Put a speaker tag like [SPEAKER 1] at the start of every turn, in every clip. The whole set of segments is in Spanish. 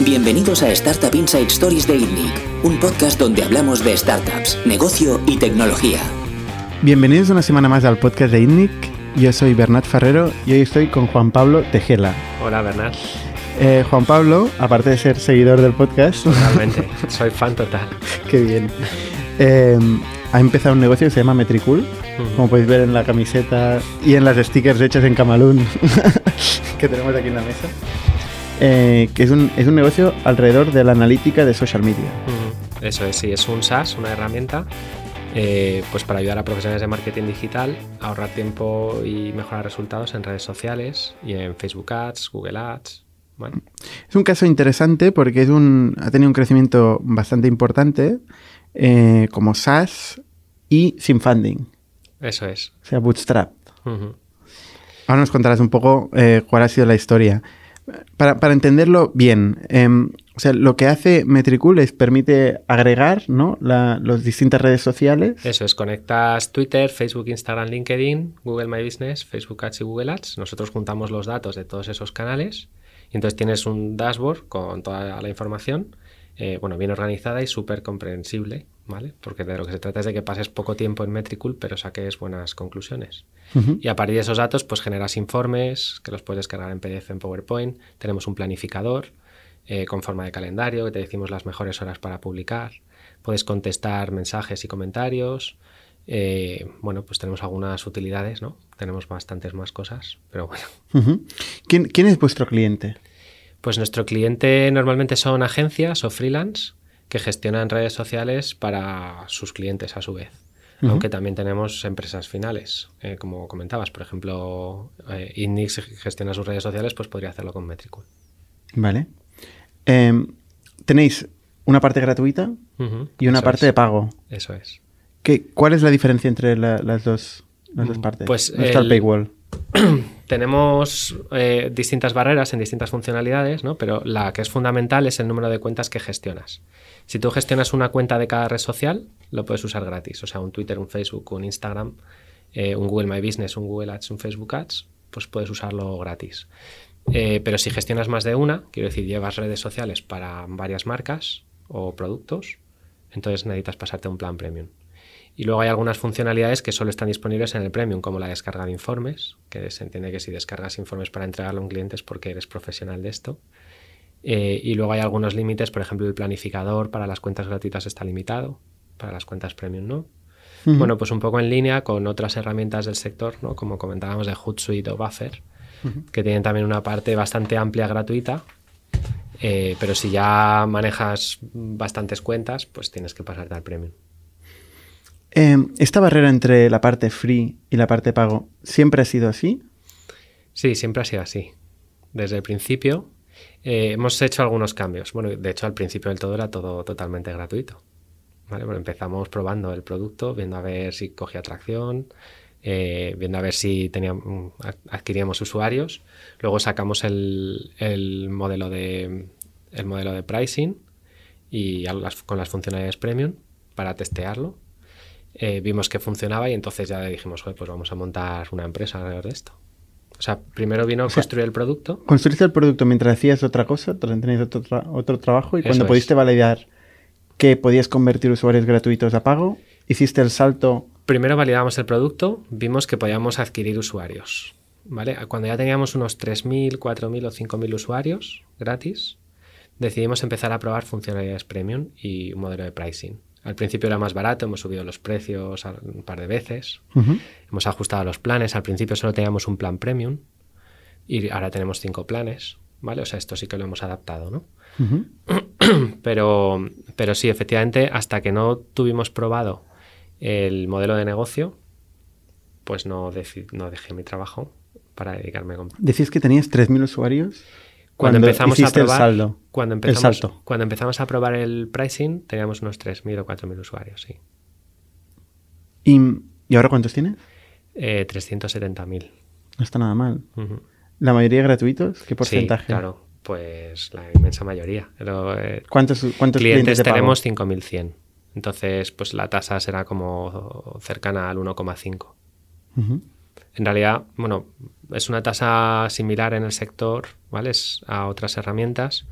[SPEAKER 1] Bienvenidos a Startup Inside Stories de ITNIC, un podcast donde hablamos de startups, negocio y tecnología.
[SPEAKER 2] Bienvenidos una semana más al podcast de ITNIC. Yo soy Bernat Ferrero y hoy estoy con Juan Pablo Tejela.
[SPEAKER 3] Hola, Bernat.
[SPEAKER 2] Eh, Juan Pablo, aparte de ser seguidor del podcast,
[SPEAKER 3] Totalmente, soy fan total.
[SPEAKER 2] qué bien, eh, ha empezado un negocio que se llama Metricool, como podéis ver en la camiseta y en las stickers hechas en Camalún que tenemos aquí en la mesa. Eh, que es un, es un negocio alrededor de la analítica de social media.
[SPEAKER 3] Eso es, sí, es un SaaS, una herramienta eh, pues para ayudar a profesionales de marketing digital a ahorrar tiempo y mejorar resultados en redes sociales y en Facebook Ads, Google Ads. Bueno,
[SPEAKER 2] Es un caso interesante porque es un, ha tenido un crecimiento bastante importante eh, como SaaS y sin funding,
[SPEAKER 3] eso es.
[SPEAKER 2] o sea, bootstrap. Ahora nos contarás un poco eh, cuál ha sido la historia. Para, para entenderlo bien, em, o sea, lo que hace Metricool es permite agregar ¿no? la- las distintas redes sociales.
[SPEAKER 3] Eso es, conectas Twitter, Facebook, Instagram, LinkedIn, Google My Business, Facebook Ads y Google Ads. Nosotros juntamos los datos de todos esos canales y entonces tienes un dashboard con toda la información, eh, bueno, bien organizada y súper comprensible, ¿vale? Porque de lo que se trata es de que pases poco tiempo en Metricool, pero saques buenas conclusiones. Y a partir de esos datos, pues generas informes que los puedes descargar en PDF, en PowerPoint. Tenemos un planificador eh, con forma de calendario que te decimos las mejores horas para publicar. Puedes contestar mensajes y comentarios. Eh, bueno, pues tenemos algunas utilidades, ¿no? Tenemos bastantes más cosas, pero bueno.
[SPEAKER 2] ¿Quién, quién es vuestro cliente?
[SPEAKER 3] Pues nuestro cliente normalmente son agencias o freelance que gestionan redes sociales para sus clientes a su vez. Aunque también tenemos empresas finales, eh, como comentabas. Por ejemplo, eh, gestiona sus redes sociales, pues podría hacerlo con Metricool.
[SPEAKER 2] Vale. Em, tenéis una parte gratuita y una
[SPEAKER 3] eso
[SPEAKER 2] parte
[SPEAKER 3] es,
[SPEAKER 2] de pago.
[SPEAKER 3] Eso es.
[SPEAKER 2] ¿Qué, ¿Cuál es la diferencia entre la- las, dos, las dos
[SPEAKER 3] Mm,
[SPEAKER 2] partes?
[SPEAKER 3] pues
[SPEAKER 2] ¿Dónde está el
[SPEAKER 3] el-
[SPEAKER 2] paywall?
[SPEAKER 3] Tenemos eh, distintas barreras en distintas funcionalidades, ¿no? pero la que es fundamental es el número de cuentas que gestionas. Si tú gestionas una cuenta de cada red social, lo puedes usar gratis. O sea, un Twitter, un Facebook, un Instagram, eh, un Google My Business, un Google Ads, un Facebook Ads, pues puedes usarlo gratis. Eh, pero si gestionas más de una, quiero decir, llevas redes sociales para varias marcas o productos, entonces necesitas pasarte un plan premium. Y luego hay algunas funcionalidades que solo están disponibles en el Premium, como la descarga de informes, que se entiende que si descargas informes para entregarlo a un cliente es porque eres profesional de esto. Eh, y luego hay algunos límites, por ejemplo, el planificador para las cuentas gratuitas está limitado, para las cuentas Premium no. Bueno, pues un poco en línea con otras herramientas del sector, ¿no? como comentábamos de Hootsuite o Buffer, que tienen también una parte bastante amplia gratuita, eh, pero si ya manejas bastantes cuentas, pues tienes que pasarte al Premium.
[SPEAKER 2] Em, ¿Esta barrera entre la parte free y la parte pago siempre ha sido así?
[SPEAKER 3] Sí, siempre ha sido así. Desde el principio eh, hemos hecho algunos cambios. Bueno, de hecho al principio del todo era todo totalmente gratuito. empezamos probando el producto, viendo a ver si cogía atracción, eh, viendo a ver si teníamos, adquiríamos usuarios. Luego sacamos el, el modelo, de, el modelo de pricing y con las funcionalidades premium para testearlo. Eh, vimos que funcionaba y entonces ya dijimos, "Joder, pues vamos a montar una empresa alrededor de esto. O sea, primero vino a
[SPEAKER 2] sea,
[SPEAKER 3] construir el producto.
[SPEAKER 2] ¿Construiste el producto mientras hacías otra cosa? ¿Tenías otro, tra- otro trabajo? Y
[SPEAKER 3] Eso
[SPEAKER 2] cuando
[SPEAKER 3] es.
[SPEAKER 2] pudiste validar que podías convertir usuarios gratuitos a pago, hiciste el salto.
[SPEAKER 3] Primero validamos el producto, vimos que podíamos adquirir usuarios. ¿vale? Cuando ya teníamos unos 3.000, 4.000 o 5.000 usuarios gratis, decidimos empezar a probar funcionalidades premium y un modelo de pricing. Al principio era más barato, hemos subido los precios a- un par de veces, hemos ajustado los planes. Al principio solo teníamos un plan premium y ahora tenemos cinco planes. ¿Vale? O sea, esto sí que lo hemos adaptado, ¿no? Pero, pero sí, efectivamente, hasta que no tuvimos probado el modelo de negocio, pues no, no dejé mi trabajo para dedicarme con...
[SPEAKER 2] Decís que tenías 3.000 usuarios
[SPEAKER 3] Cuando, empezamos a probar,
[SPEAKER 2] el saldo.
[SPEAKER 3] Cuando
[SPEAKER 2] el salto.
[SPEAKER 3] cuando empezamos a probar el pricing, teníamos unos 3.000 o 4.000 usuarios, sí.
[SPEAKER 2] ¿Y, ¿Y ahora cuántos tienes?
[SPEAKER 3] Eh, 370.000.
[SPEAKER 2] No está nada mal. ¿La mayoría gratuitos? ¿Qué porcentaje?
[SPEAKER 3] Sí, claro, pues la inmensa mayoría. Pero, eh,
[SPEAKER 2] ¿Cuántos, cuántos
[SPEAKER 3] clientes
[SPEAKER 2] clientes
[SPEAKER 3] tenemos 5.100. Entonces, pues la tasa será como cercana al 1,5.
[SPEAKER 2] Ujú.
[SPEAKER 3] En realidad, bueno, es una tasa similar en el sector, ¿vale? Es a otras herramientas,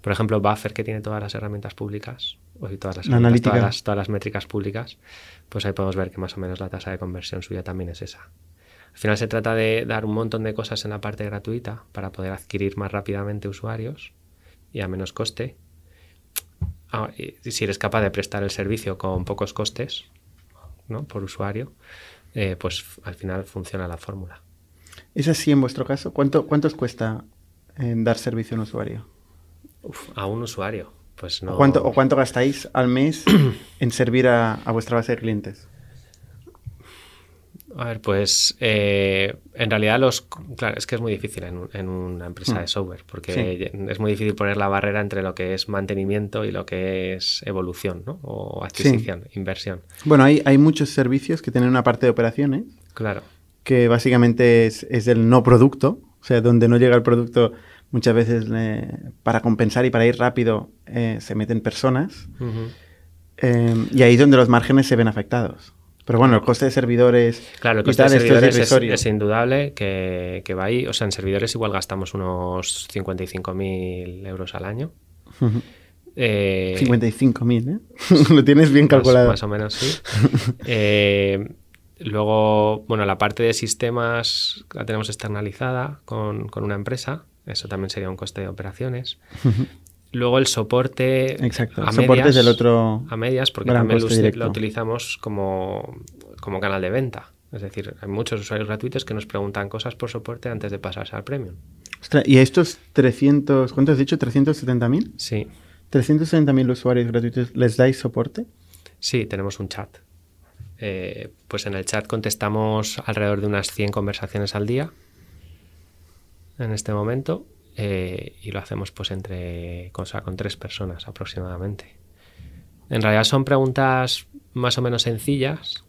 [SPEAKER 3] Por ejemplo, Buffer, que tiene todas las herramientas públicas, o todas las, herramientas, todas, las, todas las métricas públicas, pues ahí podemos ver que más o menos la tasa de conversión suya también es esa. Al final se trata de dar un montón de cosas en la parte gratuita para poder adquirir más rápidamente usuarios y a menos coste. Ah, y si eres capaz de prestar el servicio con pocos costes ¿no? por usuario, eh, pues al final funciona la fórmula.
[SPEAKER 2] ¿Es así en vuestro caso? ¿Cuánto, ¿Cuánto os cuesta eh, dar servicio a un usuario?
[SPEAKER 3] Uf, a un usuario, pues no.
[SPEAKER 2] ¿O, cuánto, ¿O cuánto gastáis al mes en servir a, a vuestra base de clientes?
[SPEAKER 3] A ver, pues eh, en realidad los... Claro, es que es muy difícil en, un- en una empresa
[SPEAKER 2] Mm.
[SPEAKER 3] de software, porque
[SPEAKER 2] Sí.
[SPEAKER 3] es muy difícil poner la barrera entre lo que es mantenimiento y lo que es evolución, ¿no? O adquisición, inversión.
[SPEAKER 2] Bueno, hay, hay muchos servicios que tienen una parte de operaciones
[SPEAKER 3] Claro.
[SPEAKER 2] que básicamente es, es el no producto, o sea, donde no llega el producto muchas veces eh, para compensar y para ir rápido eh, se meten personas eh, y ahí es donde los márgenes se ven afectados. Pero bueno, el coste de servidores
[SPEAKER 3] Claro, el coste de
[SPEAKER 2] es
[SPEAKER 3] servidores es, es indudable que, que va ahí. O sea, en servidores igual gastamos unos 55.000 euros al año. Eh,
[SPEAKER 2] 55.000, ¿eh? Lo tienes bien
[SPEAKER 3] Más-
[SPEAKER 2] calculado.
[SPEAKER 3] Más, o menos, sí. Eh, luego, bueno, la parte de sistemas la tenemos externalizada con, con una empresa. Eso también sería un coste de operaciones. Luego el soporte
[SPEAKER 2] Exacto.
[SPEAKER 3] a
[SPEAKER 2] El soporte
[SPEAKER 3] medias,
[SPEAKER 2] es el otro
[SPEAKER 3] a medias porque también lo, utilizamos como, como canal de venta. Es decir, hay muchos usuarios gratuitos que nos preguntan cosas por soporte antes de pasarse al premium.
[SPEAKER 2] Ostras, ¿Y a estos 300, cuánto has dicho? ¿370.000?
[SPEAKER 3] Sí,
[SPEAKER 2] 370.000 usuarios gratuitos, ¿les dais soporte?
[SPEAKER 3] sí, tenemos un chat. Eh, pues en el chat contestamos alrededor de unas 100 conversaciones al día en este momento eh, y lo hacemos pues entre o sea, con tres personas aproximadamente. En realidad son preguntas más o menos sencillas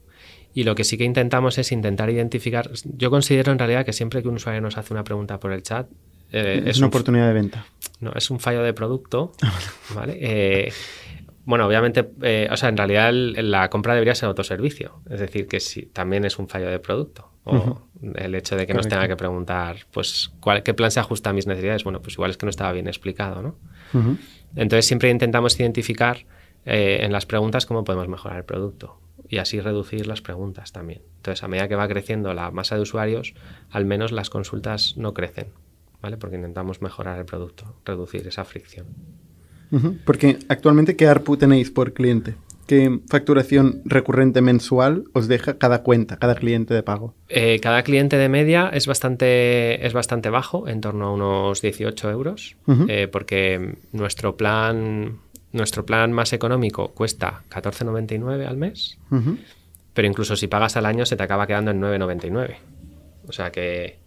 [SPEAKER 3] y lo que sí que intentamos es intentar identificar. Yo considero en realidad que siempre que un usuario nos hace una pregunta por el chat eh,
[SPEAKER 2] es una
[SPEAKER 3] un-
[SPEAKER 2] oportunidad de venta.
[SPEAKER 3] no, es un fallo de producto, ¿vale? Eh, bueno, obviamente, o sea, en realidad el- la compra debería ser autoservicio. Es decir, que sí, también es un fallo de producto. O el hecho de que nos tenga que preguntar, pues, ¿cuál, ¿qué plan se ajusta a mis necesidades? Bueno, pues igual es que no estaba bien explicado, ¿no? Entonces siempre intentamos identificar eh, en las preguntas cómo podemos mejorar el producto y así reducir las preguntas también. Entonces, a medida que va creciendo la masa de usuarios, al menos las consultas no crecen, ¿vale? Porque intentamos mejorar el producto, reducir esa fricción.
[SPEAKER 2] Porque actualmente, ¿qué ARPU tenéis por cliente? ¿Qué facturación recurrente mensual os deja cada cuenta, cada cliente de pago?
[SPEAKER 3] Eh, cada cliente de media es bastante, es bastante bajo, en torno a unos 18 euros, eh, porque nuestro plan, nuestro plan más económico cuesta 14,99 al mes, pero incluso si pagas al año se te acaba quedando en 9,99. O sea que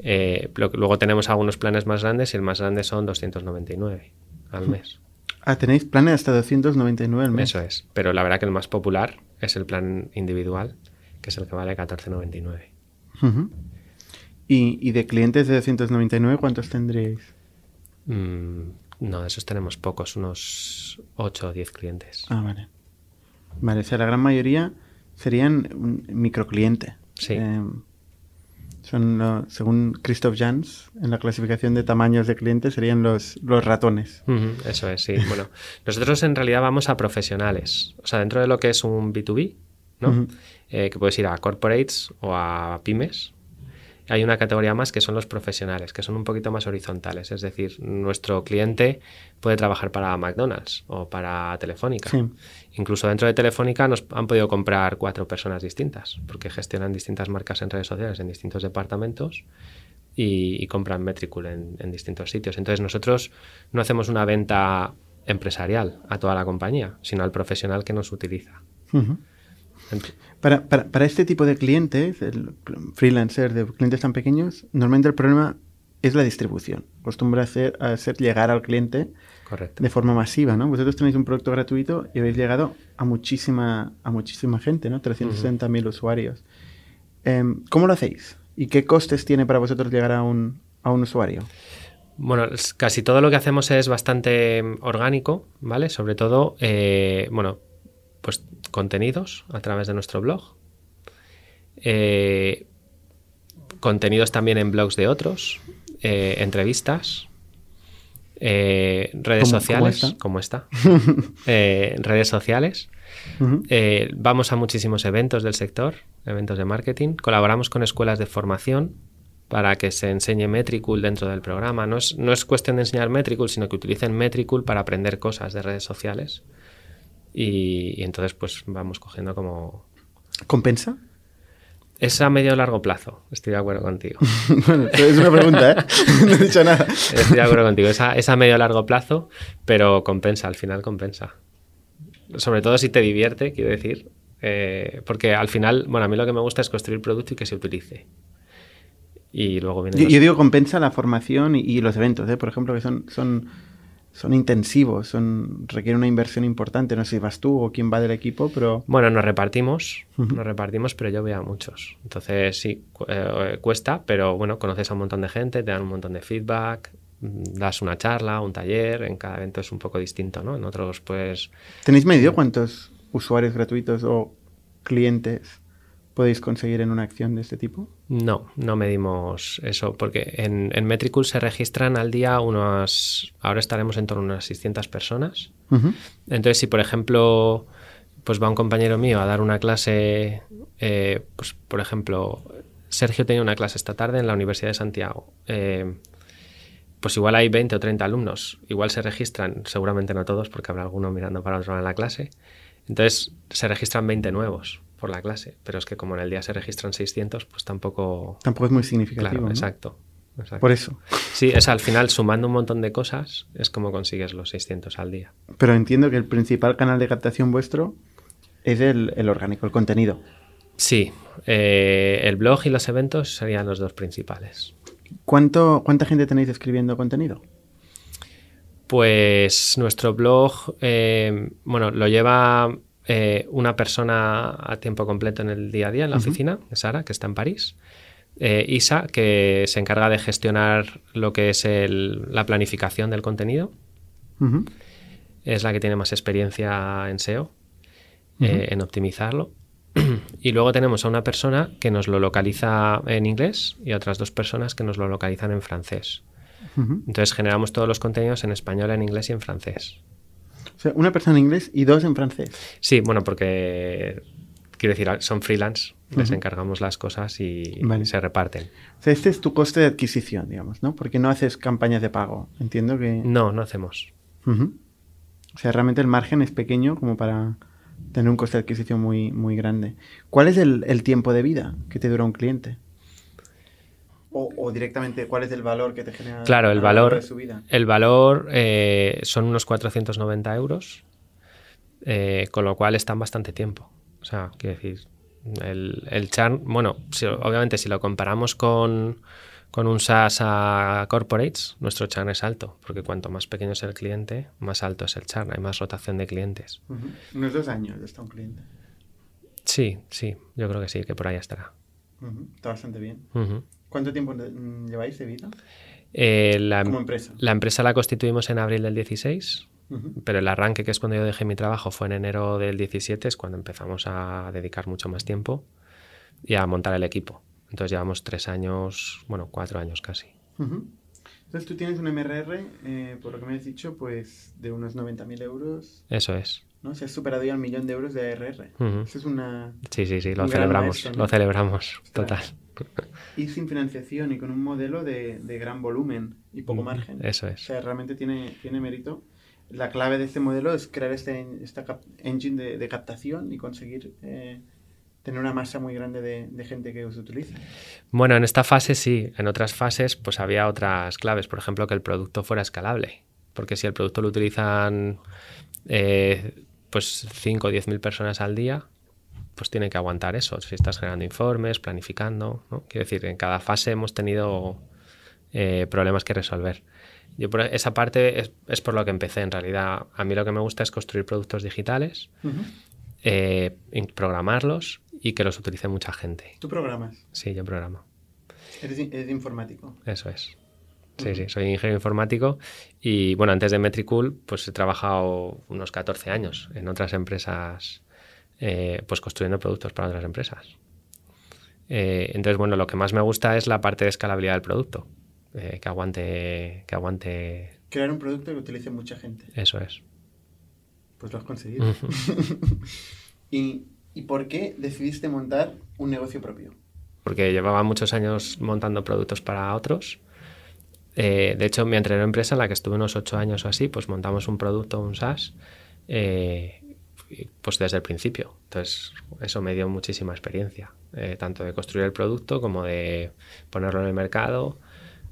[SPEAKER 3] eh, lo- luego tenemos algunos planes más grandes y el más grande son 299 al mes.
[SPEAKER 2] Ah, tenéis planes hasta 299 al mes.
[SPEAKER 3] Eso es. Pero la verdad que el más popular es el plan individual, que es el que vale 14,99.
[SPEAKER 2] Ujú. ¿Y, y de clientes de 299 cuántos tendríais?
[SPEAKER 3] Mm, no, de esos tenemos pocos, unos 8 o 10 clientes.
[SPEAKER 2] Ah, vale. Vale, o sea, la gran mayoría serían un microcliente.
[SPEAKER 3] Sí.
[SPEAKER 2] Eh, son, según Christoph Jans, en la clasificación de tamaños de clientes, serían los, los ratones.
[SPEAKER 3] Eso es, sí. Bueno, nosotros en realidad vamos a profesionales. O sea, dentro de lo que es un B2B, ¿no? Eh, que puedes ir a corporates o a pymes. Hay una categoría más que son los profesionales, que son un poquito más horizontales. Es decir, nuestro cliente puede trabajar para McDonald's o para Telefónica.
[SPEAKER 2] Sí.
[SPEAKER 3] Incluso dentro de Telefónica nos han podido comprar cuatro personas distintas, porque gestionan distintas marcas en redes sociales en distintos departamentos y, y compran Metricool en, en distintos sitios. Entonces nosotros no hacemos una venta empresarial a toda la compañía, sino al profesional que nos utiliza. Ent-
[SPEAKER 2] Para, para- para este tipo de clientes, el freelancer de clientes tan pequeños, normalmente el problema es la distribución. Acostumbra a hacer, a hacer llegar al cliente
[SPEAKER 3] Correcto.
[SPEAKER 2] de forma masiva, ¿no? Vosotros tenéis un producto gratuito y habéis llegado a muchísima, a muchísima gente, ¿no? 360.000 usuarios. Em, ¿Cómo lo hacéis? ¿Y qué costes tiene para vosotros llegar a un, a un usuario?
[SPEAKER 3] Bueno, casi todo lo que hacemos es bastante mm, orgánico, ¿vale? Sobre todo, eh, bueno, pues contenidos a través de nuestro blog. Eh, contenidos también en blogs de otros, eh, entrevistas. Eh, redes
[SPEAKER 2] ¿Cómo-
[SPEAKER 3] sociales,
[SPEAKER 2] cómo
[SPEAKER 3] como está. Redes sociales. Vamos a muchísimos eventos del sector, eventos de marketing. Colaboramos con escuelas de formación para que se enseñe Metricool dentro del programa. No es, no es cuestión de enseñar Metricool, sino que utilicen Metricool para aprender cosas de redes sociales. Y, y entonces, pues vamos cogiendo como.
[SPEAKER 2] ¿Compensa?
[SPEAKER 3] Es a medio o largo plazo, estoy de acuerdo contigo.
[SPEAKER 2] bueno, es una pregunta, ¿eh? no he dicho nada.
[SPEAKER 3] Estoy de acuerdo contigo. Es a, es a medio o largo plazo, pero compensa, al final compensa. Sobre todo si te divierte, quiero decir. eh, porque al final, bueno, a mí lo que me gusta es construir producto y que se utilice. Y luego vienen
[SPEAKER 2] Yo,
[SPEAKER 3] los-
[SPEAKER 2] yo digo compensa la formación y, y los eventos, ¿eh? por ejemplo, que son, son, son intensivos, son, requieren una inversión importante. No sé si vas tú o quién va del equipo, pero
[SPEAKER 3] Bueno, nos repartimos, nos repartimos, pero yo veo a muchos. Entonces sí, cu- eh, cuesta, pero bueno, conoces a un montón de gente, te dan un montón de feedback, mm, das una charla, un taller, en cada evento es un poco distinto, ¿no? En otros pues
[SPEAKER 2] ¿tenéis medido cuántos usuarios gratuitos o clientes podéis conseguir en una acción de este tipo?
[SPEAKER 3] No, no medimos eso, porque en, en Metricool se registran al día unas, ahora estaremos en torno a unas 600 personas. Entonces, si por ejemplo, pues va un compañero mío a dar una clase, eh, pues por ejemplo, Sergio tenía una clase esta tarde en la Universidad de Santiago. eh, pues igual hay 20 o 30 alumnos, igual se registran, seguramente no todos, porque habrá alguno mirando para otro lado en la clase. Entonces, se registran 20 nuevos por la clase, pero es que como en el día se registran 600, pues tampoco...
[SPEAKER 2] Tampoco es muy significativo.
[SPEAKER 3] Claro,
[SPEAKER 2] ¿no?
[SPEAKER 3] exacto. exacto.
[SPEAKER 2] Por eso.
[SPEAKER 3] Sí, es al final sumando un montón de cosas, es como consigues los 600 al día.
[SPEAKER 2] Pero entiendo que el principal canal de captación vuestro es el, el orgánico, el contenido.
[SPEAKER 3] Sí, eh, el blog y los eventos serían los dos principales.
[SPEAKER 2] ¿Cuánto, ¿Cuánta gente tenéis escribiendo contenido?
[SPEAKER 3] Pues nuestro blog, eh, bueno, lo lleva eh, una persona a tiempo completo en el día a día en la
[SPEAKER 2] Ujú.
[SPEAKER 3] oficina, Sara, que está en París. Eh, Isa, que se encarga de gestionar lo que es el- la planificación del contenido. Es la que tiene más experiencia en SEO, eh, en optimizarlo. y luego tenemos a una persona que nos lo localiza en inglés y a otras dos personas que nos lo localizan en francés. Entonces generamos todos los contenidos en español, en inglés y en francés.
[SPEAKER 2] O sea, una persona en inglés y dos en francés.
[SPEAKER 3] Sí, bueno, porque quiero decir, son freelance, les encargamos las cosas y
[SPEAKER 2] Vale.
[SPEAKER 3] se reparten.
[SPEAKER 2] O sea, este es tu coste de adquisición, digamos, ¿no? Porque no haces campañas de pago. Entiendo que...
[SPEAKER 3] No, no hacemos.
[SPEAKER 2] O sea, realmente el margen es pequeño como para tener un coste de adquisición muy, muy grande. ¿Cuál es el, el tiempo de vida que te dura un cliente? O, o directamente, ¿cuál es el valor que te genera?
[SPEAKER 3] Claro, el valor,
[SPEAKER 2] de su vida?
[SPEAKER 3] el valor eh, son unos 490 euros, eh, con lo cual están bastante tiempo. O sea, quiero decir, el, el churn, bueno, si- obviamente si lo comparamos con, con un SaaS a corporates, nuestro churn es alto, porque cuanto más pequeño es el cliente, más alto es el churn, hay más rotación de clientes.
[SPEAKER 2] Unos dos años está un cliente.
[SPEAKER 3] Sí, sí, yo creo que sí, que por ahí estará.
[SPEAKER 2] Está bastante bien.
[SPEAKER 3] Ujú.
[SPEAKER 2] ¿Cuánto tiempo mm, lleváis de vida?
[SPEAKER 3] Eh, la,
[SPEAKER 2] Como empresa.
[SPEAKER 3] la empresa la constituimos en abril del 16,
[SPEAKER 2] Ujú.
[SPEAKER 3] pero el arranque, que es cuando yo dejé mi trabajo, fue en enero del 17, es cuando empezamos a dedicar mucho más tiempo y a montar el equipo. Entonces llevamos tres años, bueno, cuatro años casi.
[SPEAKER 2] Entonces tú tienes un MRR, eh, por lo que me has dicho, pues de unos 90.000 euros,
[SPEAKER 3] Eso es.
[SPEAKER 2] ¿no? Se has superado ya el millón de euros de ARR.
[SPEAKER 3] Ujú.
[SPEAKER 2] Eso es una...
[SPEAKER 3] Sí, sí, sí, lo celebramos,
[SPEAKER 2] maestro, ¿no?
[SPEAKER 3] lo celebramos, total.
[SPEAKER 2] Y sin financiación y con un modelo de, de gran volumen y poco margen.
[SPEAKER 3] eso
[SPEAKER 2] O
[SPEAKER 3] es.
[SPEAKER 2] sea, realmente tiene, tiene mérito. La clave de este modelo es crear este, esta engine de, de captación y conseguir eh, tener una masa muy grande de, de gente que os utilice.
[SPEAKER 3] Bueno, en esta fase sí, en otras fases pues había otras claves, por ejemplo, que el producto fuera escalable, porque si el producto lo utilizan eh, pues 5 o 10 mil personas al día, pues tiene que aguantar eso, si estás generando informes, planificando, ¿no? Quiero decir, en cada fase hemos tenido eh, problemas que resolver. Yo por esa parte es, es por lo que empecé, en realidad a mí lo que me gusta es construir productos digitales, eh, in- programarlos y que los utilice mucha gente.
[SPEAKER 2] ¿Tú programas?
[SPEAKER 3] Sí, yo programo.
[SPEAKER 2] Eres, eres informático.
[SPEAKER 3] Eso es. Sí, sí, soy ingeniero informático y bueno, antes de Metricool pues he trabajado unos 14 años en otras empresas, eh, pues construyendo productos para otras empresas. Eh, entonces, bueno, lo que más me gusta es la parte de escalabilidad del producto, eh, que aguante, que aguante.
[SPEAKER 2] Crear un producto que utilice mucha gente.
[SPEAKER 3] Eso es.
[SPEAKER 2] Pues lo has conseguido. ¿Y, ¿Y por qué decidiste montar un negocio propio?
[SPEAKER 3] Porque llevaba muchos años montando productos para otros. Eh, de hecho, mi anterior empresa, en la que estuve unos ocho años o así, pues montamos un producto, un SaaS, eh, pues desde el principio. Entonces, eso me dio muchísima experiencia, eh, tanto de construir el producto como de ponerlo en el mercado,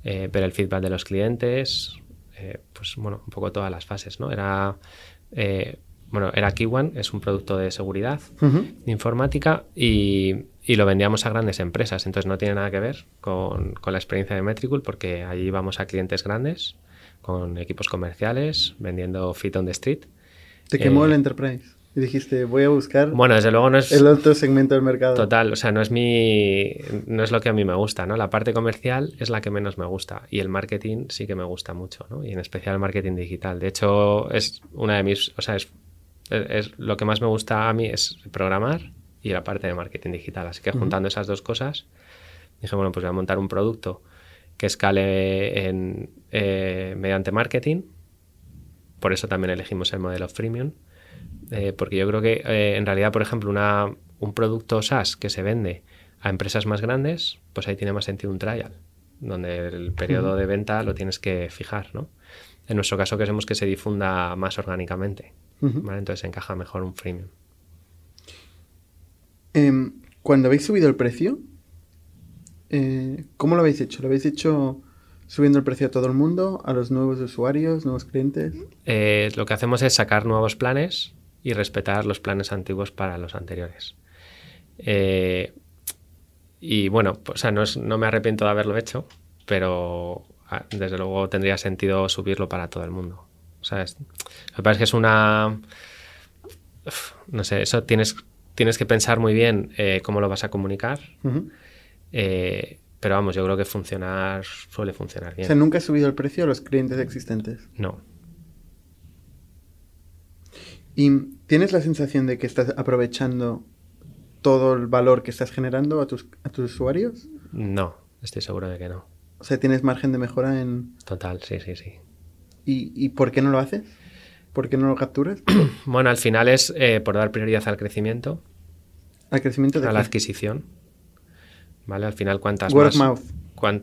[SPEAKER 3] ver el feedback de los clientes, pues bueno, un poco todas las fases, ¿no? Era bueno, era Kiwan, es un producto de seguridad informática y, lo vendíamos a grandes empresas, entonces no tiene nada que ver con, la experiencia de Metricool porque allí íbamos a clientes grandes con equipos comerciales vendiendo Fit on the Street.
[SPEAKER 2] ¿Te quemó el eh, Enterprise? Y dijiste, voy a buscar
[SPEAKER 3] bueno, desde luego no es,
[SPEAKER 2] el otro segmento del mercado.
[SPEAKER 3] Total, o sea, no es mi no es lo que a mí me gusta, ¿no? La parte comercial es la que menos me gusta y el marketing sí que me gusta mucho, ¿no? Y en especial el marketing digital. De hecho, es una de mis, o sea, es es, lo que más me gusta a mí es programar y la parte de marketing digital. Así que juntando esas dos cosas, dije, bueno, pues voy a montar un producto que escale en, eh, mediante marketing. Por eso también elegimos el modelo freemium. Eh, porque yo creo que eh, en realidad, por ejemplo, una, un producto SaaS que se vende a empresas más grandes, pues ahí tiene más sentido un trial, donde el periodo de venta lo tienes que fijar, ¿no? En nuestro caso queremos que se difunda más orgánicamente. Entonces encaja mejor un freemium.
[SPEAKER 2] Em, cuando habéis subido el precio, eh, ¿cómo lo habéis hecho? ¿Lo habéis hecho subiendo el precio a todo el mundo, a los nuevos usuarios, nuevos clientes?
[SPEAKER 3] Eh, lo que hacemos es sacar nuevos planes y respetar los planes antiguos para los anteriores. Eh, y bueno, pues, no, no me arrepiento de haberlo hecho, pero ah, desde luego tendría sentido subirlo para todo el mundo. O sea, me parece que es una... No sé, eso tienes, tienes que pensar muy bien eh, cómo lo vas a comunicar. Eh, pero vamos, yo creo que funcionar suele funcionar bien.
[SPEAKER 2] O sea, ¿nunca has subido el precio a los clientes existentes?
[SPEAKER 3] No.
[SPEAKER 2] ¿Y tienes la sensación de que estás aprovechando todo el valor que estás generando a tus, a tus usuarios?
[SPEAKER 3] No, estoy seguro de que no.
[SPEAKER 2] O sea, ¿tienes margen de mejora en...?
[SPEAKER 3] Total, sí, sí, sí.
[SPEAKER 2] ¿Y, por qué no lo haces? ¿Por qué no lo capturas?
[SPEAKER 3] bueno, al final es eh, por dar prioridad al crecimiento.
[SPEAKER 2] ¿Al crecimiento de
[SPEAKER 3] A la adquisición. ¿Vale? Al final, cuantas más...
[SPEAKER 2] mouth.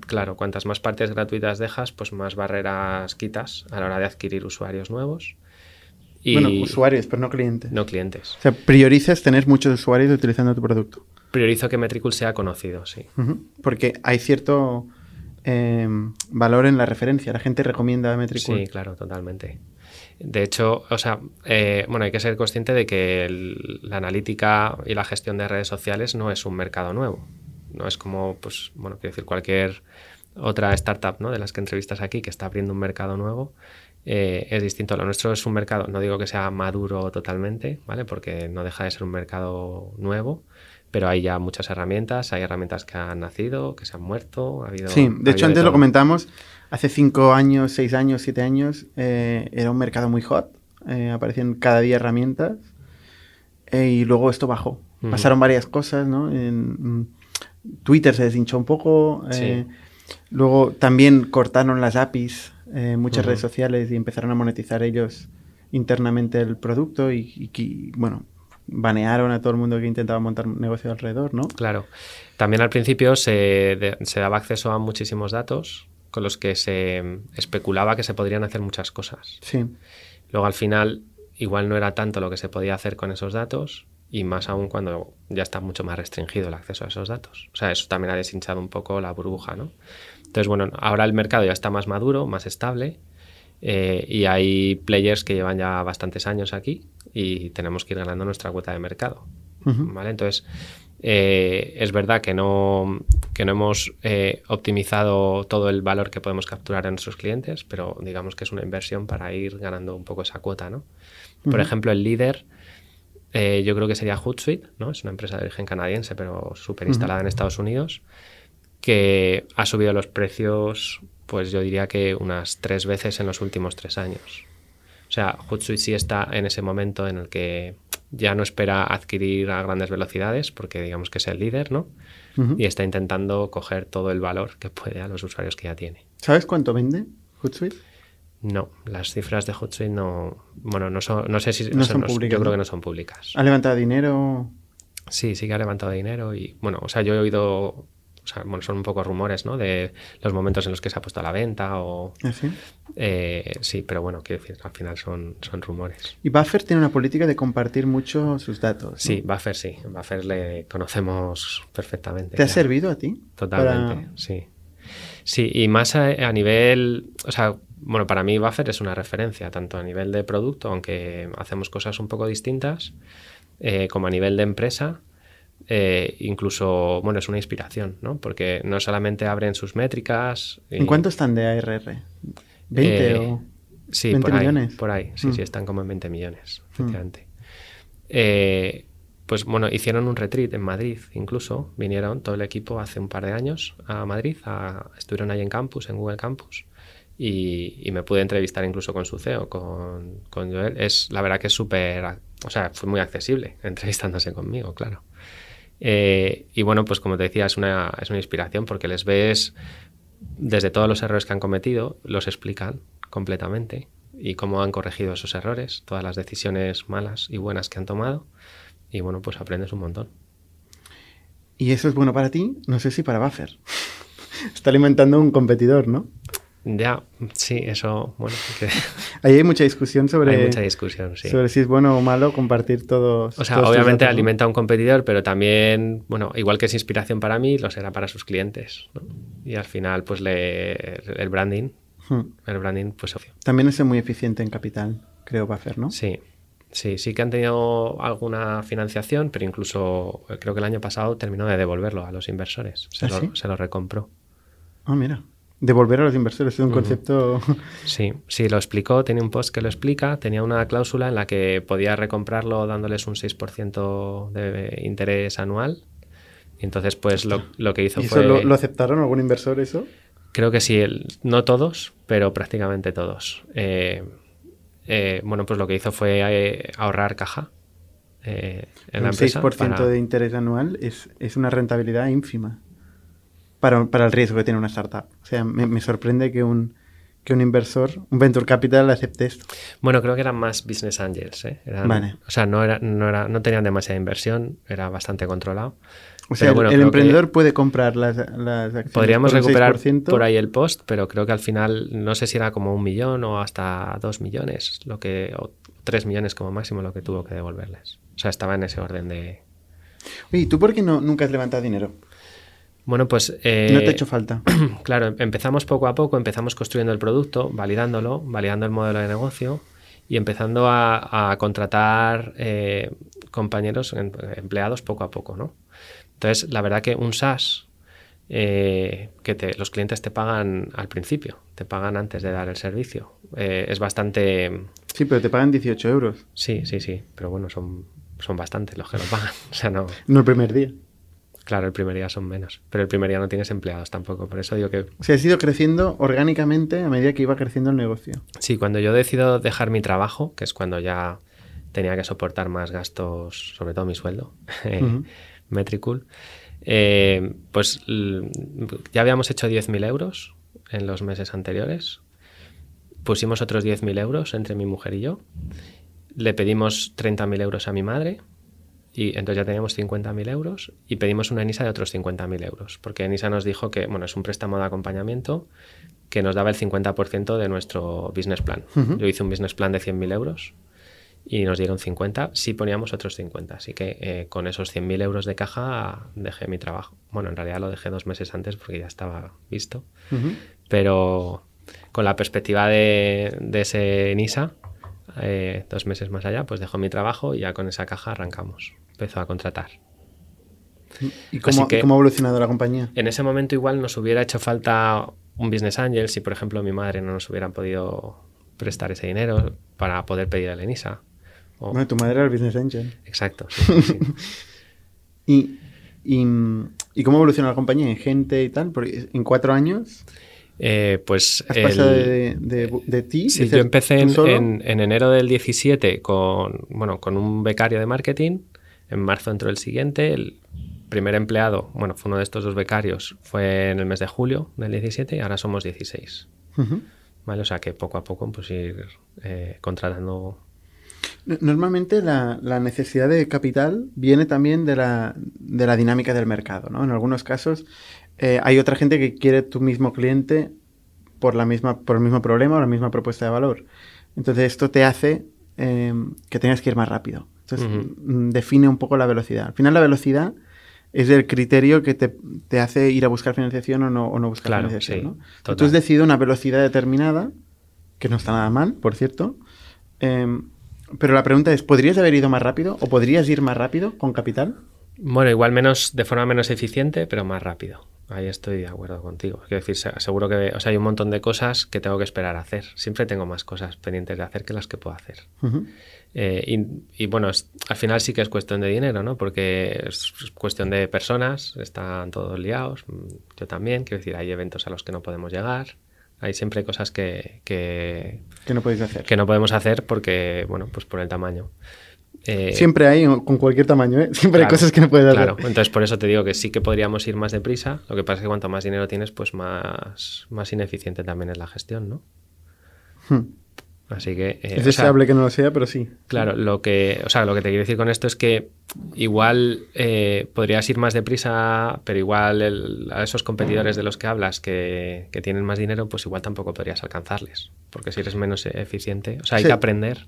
[SPEAKER 3] claro, cuantas más partes gratuitas dejas, pues más barreras quitas a la hora de adquirir usuarios nuevos.
[SPEAKER 2] Y bueno, usuarios, pero no clientes.
[SPEAKER 3] No clientes.
[SPEAKER 2] O sea, priorizas tener muchos usuarios utilizando tu producto.
[SPEAKER 3] Priorizo que Metricool sea conocido, sí.
[SPEAKER 2] Porque hay cierto Em, valor en la referencia. La gente recomienda Metricool.
[SPEAKER 3] Sí, claro, totalmente. De hecho, o sea, eh, bueno, hay que ser consciente de que la analítica y la gestión de redes sociales no es un mercado nuevo. No es como, pues, bueno, quiero decir, cualquier otra startup, ¿no? De las que entrevistas aquí que está abriendo un mercado nuevo. Eh, es distinto. Lo nuestro es un mercado, no digo que sea maduro totalmente, ¿vale? Porque no deja de ser un mercado nuevo, pero hay ya muchas herramientas, hay herramientas que han nacido, que se han muerto, ha habido...
[SPEAKER 2] Sí, de hecho antes lo comentamos, hace cinco años, seis años, siete años, eh, era un mercado muy hot, eh, aparecían cada día herramientas eh, y luego esto bajó. Pasaron varias cosas, ¿no? En, mm, Twitter se deshinchó un poco, luego también cortaron las APIs, muchas redes sociales y empezaron a monetizar ellos internamente el producto y, y bueno, banearon a todo el mundo que intentaba montar un negocio alrededor, ¿no?
[SPEAKER 3] Claro. También al principio se, daba acceso a muchísimos datos con los que se especulaba que se podrían hacer muchas cosas.
[SPEAKER 2] Sí.
[SPEAKER 3] Luego al final igual no era tanto lo que se podía hacer con esos datos y más aún cuando ya está mucho más restringido el acceso a esos datos. O sea, eso también ha deshinchado un poco la burbuja, ¿no? Entonces, bueno, ahora el mercado ya está más maduro, más estable eh, y hay players que llevan ya bastantes años aquí y tenemos que ir ganando nuestra cuota de mercado. ¿vale? Entonces, eh, es verdad que no, que no hemos eh, optimizado todo el valor que podemos capturar en nuestros clientes, pero digamos que es una inversión para ir ganando un poco esa cuota. ¿no? Por ejemplo, el líder, yo creo que sería Hootsuite, ¿no? es una empresa de origen canadiense, pero súper instalada en Estados Unidos, que ha subido los precios pues yo diría que unas tres veces en los últimos tres años. O sea, Hootsuite sí está en ese momento en el que ya no espera adquirir a grandes velocidades, porque digamos que es el líder, ¿no? Y está intentando coger todo el valor que puede a los usuarios que ya tiene.
[SPEAKER 2] ¿Sabes cuánto vende Hootsuite?
[SPEAKER 3] No, las cifras de Hootsuite no. Bueno, no, son, no sé si.
[SPEAKER 2] No
[SPEAKER 3] o sea,
[SPEAKER 2] son
[SPEAKER 3] no-
[SPEAKER 2] públicas,
[SPEAKER 3] Yo creo que no son públicas.
[SPEAKER 2] ¿Ha levantado dinero?
[SPEAKER 3] Sí, sí que ha levantado dinero y. Bueno, o sea, yo he oído. O sea, bueno, son un poco rumores, ¿no? De los momentos en los que se ha puesto a la venta o.
[SPEAKER 2] ¿Así?
[SPEAKER 3] eh, sí, pero bueno, quiero decir, al final son, son rumores.
[SPEAKER 2] Y Buffer tiene una política de compartir mucho sus datos. ¿no?
[SPEAKER 3] Sí, Buffer sí. Buffer le conocemos perfectamente.
[SPEAKER 2] ¿Te ha servido a ti?
[SPEAKER 3] Totalmente,
[SPEAKER 2] Para-
[SPEAKER 3] sí. Sí, y más a, a nivel, o sea, bueno, para mí Buffer es una referencia, tanto a nivel de producto, aunque hacemos cosas un poco distintas, eh, como a nivel de empresa, eh, incluso, bueno, es una inspiración, ¿no? Porque no solamente abren sus métricas. y-
[SPEAKER 2] ¿En cuánto están de ARR? ¿20
[SPEAKER 3] eh,
[SPEAKER 2] o...?
[SPEAKER 3] Sí,
[SPEAKER 2] 20
[SPEAKER 3] por ahí,
[SPEAKER 2] millones?
[SPEAKER 3] por ahí, sí,
[SPEAKER 2] Mm.
[SPEAKER 3] sí, están como en 20 millones, efectivamente. Eh, pues bueno, hicieron un retreat en Madrid, incluso, vinieron todo el equipo hace un par de años a Madrid, a- estuvieron ahí en campus, en Google Campus, y, y me pude entrevistar incluso con su CEO, con, con Joel. Es, la verdad que es súper, o sea, fue muy accesible entrevistándose conmigo, claro. Eh, y bueno, pues como te decía, es una, es una inspiración porque les ves desde todos los errores que han cometido, los explican completamente y cómo han corregido esos errores, todas las decisiones malas y buenas que han tomado. Y bueno, pues aprendes un montón.
[SPEAKER 2] Y eso es bueno para ti, no sé si para Buffer. Está alimentando un competidor, ¿no?
[SPEAKER 3] Ya, sí, eso, bueno, que
[SPEAKER 2] Ahí hay mucha discusión sobre,
[SPEAKER 3] hay mucha discusión, sí.
[SPEAKER 2] sobre si es bueno o malo compartir todos.
[SPEAKER 3] O sea,
[SPEAKER 2] todos
[SPEAKER 3] obviamente alimenta a un competidor, pero también, bueno, igual que es inspiración para mí, lo será para sus clientes. ¿no? Y al final, pues le, el branding,
[SPEAKER 2] Hmm.
[SPEAKER 3] el branding, pues obvio.
[SPEAKER 2] También es muy eficiente en capital, creo, Buffer, ¿no?
[SPEAKER 3] Sí, sí, sí que han tenido alguna financiación, pero incluso eh, creo que el año pasado terminó de devolverlo a los inversores. Se,
[SPEAKER 2] ¿Ah,
[SPEAKER 3] lo,
[SPEAKER 2] sí?
[SPEAKER 3] se lo recompró.
[SPEAKER 2] Ah, mira. Devolver a los inversores es un concepto.
[SPEAKER 3] Sí, sí, lo explicó, tiene un post que lo explica, tenía una cláusula en la que podía recomprarlo dándoles un 6% de interés anual. Y entonces, pues lo, lo que hizo
[SPEAKER 2] ¿Y eso
[SPEAKER 3] fue...
[SPEAKER 2] lo, lo aceptaron algún inversor eso?
[SPEAKER 3] Creo que sí, el- no todos, pero prácticamente todos. Eh, eh, bueno, pues lo que hizo fue eh, ahorrar caja eh, en la
[SPEAKER 2] un
[SPEAKER 3] empresa.
[SPEAKER 2] 6%
[SPEAKER 3] para-
[SPEAKER 2] de interés anual es, es una rentabilidad ínfima para, para el riesgo que tiene una startup. O sea, me, me sorprende que un, que un inversor, un venture capital, acepte esto.
[SPEAKER 3] Bueno, creo que eran más business angels. ¿eh? Eran-
[SPEAKER 2] Vale.
[SPEAKER 3] O sea, no, era, no, era, no tenían demasiada inversión, era bastante controlado.
[SPEAKER 2] O sea,
[SPEAKER 3] bueno,
[SPEAKER 2] el, emprendedor puede comprar las, las acciones.
[SPEAKER 3] Podríamos
[SPEAKER 2] por
[SPEAKER 3] recuperar
[SPEAKER 2] 6%.
[SPEAKER 3] por ahí el post, pero creo que al final no sé si era como un millón o hasta dos millones, lo que, o tres millones como máximo lo que tuvo que devolverles. O sea, estaba en ese orden de.
[SPEAKER 2] Oye, ¿y tú por qué no, nunca has levantado dinero?
[SPEAKER 3] Bueno, pues. eh,
[SPEAKER 2] no te ha hecho falta.
[SPEAKER 3] Claro, empezamos poco a poco, empezamos construyendo el producto, validándolo, validando el modelo de negocio y empezando a, a contratar eh, compañeros, em- empleados poco a poco, ¿no? Entonces, la verdad que un SaaS, eh, que te- los clientes te pagan al principio, te pagan antes de dar el servicio, eh, es bastante...
[SPEAKER 2] Sí, pero te pagan 18 euros.
[SPEAKER 3] Sí, sí, sí, pero bueno, son, son bastantes los que lo pagan. O sea, no...
[SPEAKER 2] No el primer día.
[SPEAKER 3] Claro, el primer día son menos, pero el primer día no tienes empleados tampoco, por eso digo que
[SPEAKER 2] O sea, has ido creciendo orgánicamente a medida que iba creciendo el negocio.
[SPEAKER 3] Sí, cuando yo decido dejar mi trabajo, que es cuando ya tenía que soportar más gastos, sobre todo mi sueldo, eh,
[SPEAKER 2] Ujú.
[SPEAKER 3] Metricool, eh, pues ya habíamos hecho 10.000 euros en los meses anteriores. Pusimos otros 10.000 euros entre mi mujer y yo. Le pedimos 30.000 euros a mi madre. Y entonces ya teníamos 50.000 euros y pedimos una ENISA de otros 50.000 euros, porque ENISA nos dijo que, bueno, es un préstamo de acompañamiento que nos daba el 50% de nuestro business plan. Yo hice un business plan de 100.000 euros y nos dieron 50 si poníamos otros 50. Así que eh, con esos 100.000 euros de caja dejé mi trabajo. Bueno, en realidad lo dejé dos meses antes porque ya estaba visto. Pero con la perspectiva de, de ese NISA, eh, dos meses más allá, pues dejo mi trabajo y ya con esa caja arrancamos. Empezó a contratar.
[SPEAKER 2] ¿Y cómo,
[SPEAKER 3] Así que-
[SPEAKER 2] y cómo ha evolucionado la compañía?
[SPEAKER 3] En ese momento igual nos hubiera hecho falta un business angel si, por ejemplo, mi madre no nos hubiera podido prestar ese dinero para poder pedir el ENISA. O-
[SPEAKER 2] Bueno, tu madre era el business angel.
[SPEAKER 3] Exacto, sí, sí.
[SPEAKER 2] ¿Y, y, y cómo evoluciona la compañía? ¿En gente y tal? Porque en cuatro años
[SPEAKER 3] Eh, pues
[SPEAKER 2] has
[SPEAKER 3] el-
[SPEAKER 2] pasado de, de, de ti.
[SPEAKER 3] Sí, yo empecé en, en- en enero del 17 con, bueno, con un becario de marketing. En marzo entró el siguiente. el- primer empleado, bueno, fue uno de estos dos becarios, fue en el mes de julio del 17 y ahora somos 16. ¿Vale? O sea que poco a poco pues ir eh, contratando
[SPEAKER 2] Normalmente la, necesidad de capital viene también de la, de la, dinámica del mercado, ¿no? En algunos casos eh, hay otra gente que quiere tu mismo cliente por, la misma, por el mismo problema o la misma propuesta de valor. Entonces esto te hace eh, que tengas que ir más rápido. Entonces mm, define un poco la velocidad. Al final la velocidad es el criterio que te, hace ir a buscar financiación o no, o no buscar financiación. ¿no? Entonces decides una velocidad determinada, que no está nada mal, por cierto. Em, pero la pregunta es, ¿podrías haber ido más rápido o podrías ir más rápido con capital?
[SPEAKER 3] Bueno, igual menos, de forma menos eficiente, pero más rápido. Ahí estoy de acuerdo contigo. Quiero decir, seguro que o sea, hay un montón de cosas que tengo que esperar a hacer. Siempre tengo más cosas pendientes de hacer que las que puedo hacer. Eh, y, bueno, al final sí que es cuestión de dinero, ¿no? Porque es cuestión de personas, están todos liados, yo también. Quiero decir, hay eventos a los que no podemos llegar. Hay siempre cosas que,
[SPEAKER 2] que, no podéis hacer.
[SPEAKER 3] Que no podemos hacer porque, bueno, pues por el tamaño.
[SPEAKER 2] Eh, siempre hay, con cualquier tamaño, ¿eh? Siempre hay cosas que no puedes hacer. Claro,
[SPEAKER 3] entonces por eso te digo que sí que podríamos ir más deprisa. Lo que pasa es que cuanto más dinero tienes, pues más, más ineficiente también es la gestión, ¿no? Hmm. Así que...
[SPEAKER 2] Eh, es deseable que no lo sea, pero sí.
[SPEAKER 3] Claro, lo que, o sea, lo que te quiero decir con esto es que igual eh, podrías ir más deprisa, pero igual a esos competidores de los que hablas que, tienen más dinero, pues igual tampoco podrías alcanzarles. Porque si eres menos eficiente, o sea, hay que aprender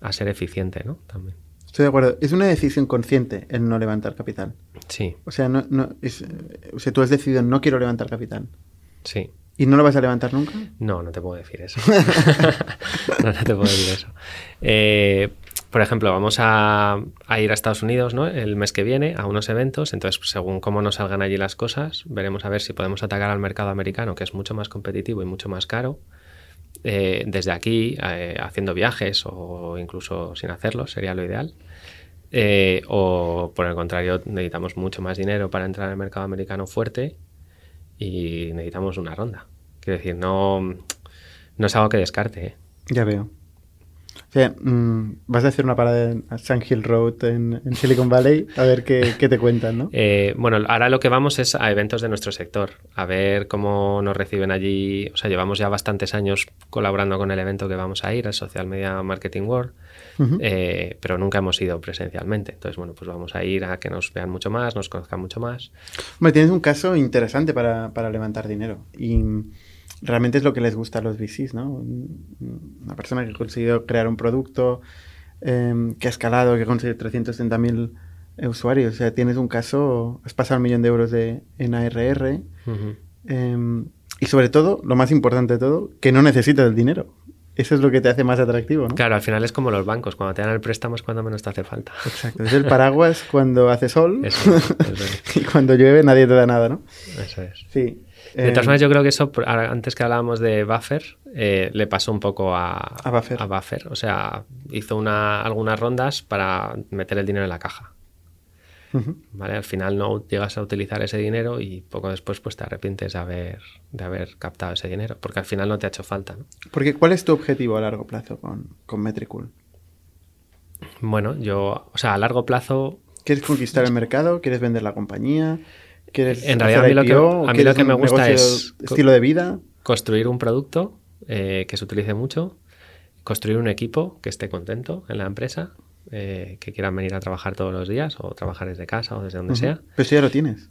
[SPEAKER 3] a ser eficiente, ¿no? También.
[SPEAKER 2] Estoy de acuerdo. Es una decisión consciente el no levantar capital.
[SPEAKER 3] Sí.
[SPEAKER 2] O sea, no, no es, o sea, tú has decidido no quiero levantar capital.
[SPEAKER 3] Sí.
[SPEAKER 2] ¿Y no lo vas a levantar nunca?
[SPEAKER 3] No, no te puedo decir eso. no, te puedo decir eso. Eh, por ejemplo, vamos a, ir a Estados Unidos ¿no? el mes que viene a unos eventos, entonces según cómo nos salgan allí las cosas, veremos a ver si podemos atacar al mercado americano, que es mucho más competitivo y mucho más caro, eh, desde aquí, eh, haciendo viajes o incluso sin hacerlo, sería lo ideal. o por el contrario, necesitamos mucho más dinero para entrar al mercado americano fuerte y necesitamos una ronda. Quiero decir, no, no es algo que descarte. ¿eh?
[SPEAKER 2] Ya veo. O sea, mm, vas a hacer una parada en Sun Hill Road en, Silicon Valley a ver qué, qué te cuentan, ¿no?
[SPEAKER 3] Eh, bueno, ahora lo que vamos es a eventos de nuestro sector, a ver cómo nos reciben allí. O sea, llevamos ya bastantes años colaborando con el evento que vamos a ir, el Social Media Marketing World, eh, pero nunca hemos ido presencialmente. Entonces, bueno, pues vamos a ir a que nos vean mucho más, nos conozcan mucho más.
[SPEAKER 2] Hombre, tienes un caso interesante para, para levantar dinero y realmente es lo que les gusta a los VCs, ¿no? Una persona que ha conseguido crear un producto, em, que ha escalado, que ha conseguido 330.000 usuarios. O sea, tienes un caso, has pasado un millón de euros de, en ARR. Em, y sobre todo, lo más importante de todo, que no necesitas el dinero. Eso es lo que te hace más atractivo, ¿no?
[SPEAKER 3] Claro, al final es como los bancos, cuando te dan el préstamo es cuando menos te hace falta.
[SPEAKER 2] Exacto, es el paraguas cuando hace sol y cuando llueve nadie te da nada, ¿no?
[SPEAKER 3] Eso es.
[SPEAKER 2] Sí.
[SPEAKER 3] De todas maneras, yo creo que eso, antes que hablábamos de Buffer, eh, le pasó un poco a,
[SPEAKER 2] a,
[SPEAKER 3] buffer. O sea, hizo una, algunas rondas para meter el dinero en la caja. ¿Vale? Al final no llegas a utilizar ese dinero y poco después pues te arrepientes de haber, de haber captado ese dinero, porque al final no te ha hecho falta.
[SPEAKER 2] Porque ¿cuál es tu objetivo a largo plazo con, con Metricool?
[SPEAKER 3] Bueno, yo, o sea, a largo plazo...
[SPEAKER 2] ¿Quieres conquistar el mercado? ¿Quieres vender la compañía?
[SPEAKER 3] En realidad a mí, lo que, a mí lo que me gusta es
[SPEAKER 2] estilo de vida
[SPEAKER 3] construir un producto eh, que se utilice mucho construir un equipo que esté contento en la empresa eh, que quieran venir a trabajar todos los días o trabajar desde casa o desde donde sea.
[SPEAKER 2] Pero si ya lo tienes.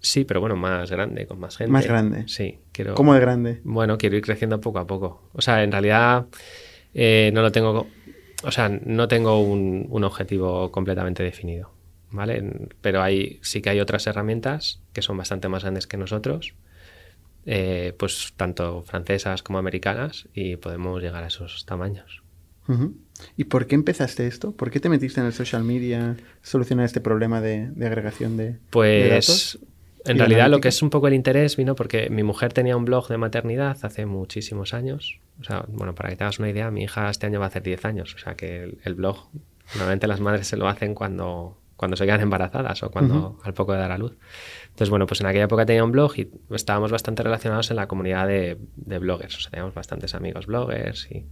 [SPEAKER 3] Sí pero bueno más grande con más gente.
[SPEAKER 2] Más grande.
[SPEAKER 3] Sí quiero
[SPEAKER 2] cómo de grande
[SPEAKER 3] bueno quiero ir creciendo poco a poco. O sea en realidad eh, no lo tengo o sea no tengo un objetivo completamente definido ¿vale? Pero hay, sí que hay otras herramientas que son bastante más grandes que nosotros, eh, pues tanto francesas como americanas, y podemos llegar a esos tamaños.
[SPEAKER 2] ¿Y por qué empezaste esto? ¿Por qué te metiste en el social media solucionar este problema de, agregación de,
[SPEAKER 3] pues,
[SPEAKER 2] datos?
[SPEAKER 3] En realidad lo que es un poco el interés vino porque mi mujer tenía un blog de maternidad hace muchísimos años. O sea, bueno, para que te hagas una idea, mi hija este año va a hacer 10 años. O sea que el, el blog, normalmente las madres se lo hacen cuando, cuando se quedan embarazadas o cuando al poco de dar a luz. Entonces, bueno, pues en aquella época tenía un blog y estábamos bastante relacionados en la comunidad de, bloggers, o sea, teníamos bastantes amigos bloggers y,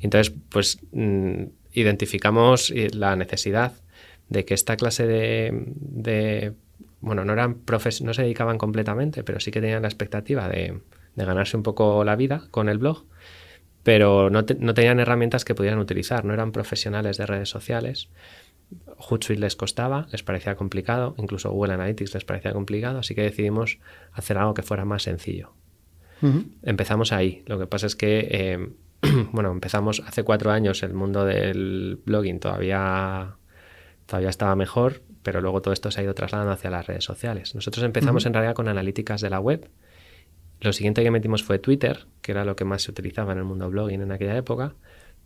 [SPEAKER 3] entonces, pues mm, identificamos la necesidad de que esta clase de, bueno, no, eran no se dedicaban completamente, pero sí que tenían la expectativa de, ganarse un poco la vida con el blog, pero no, tenían herramientas que pudieran utilizar, no eran profesionales de redes sociales. Hootsuite les costaba, les parecía complicado, incluso Google Analytics les parecía complicado, así que decidimos hacer algo que fuera más sencillo. Empezamos ahí. Lo que pasa es que, eh, bueno, empezamos hace cuatro años, el mundo del blogging todavía, todavía estaba mejor, pero luego todo esto se ha ido trasladando hacia las redes sociales. Nosotros empezamos en realidad con analíticas de la web. Lo siguiente que metimos fue Twitter, que era lo que más se utilizaba en el mundo blogging en aquella época,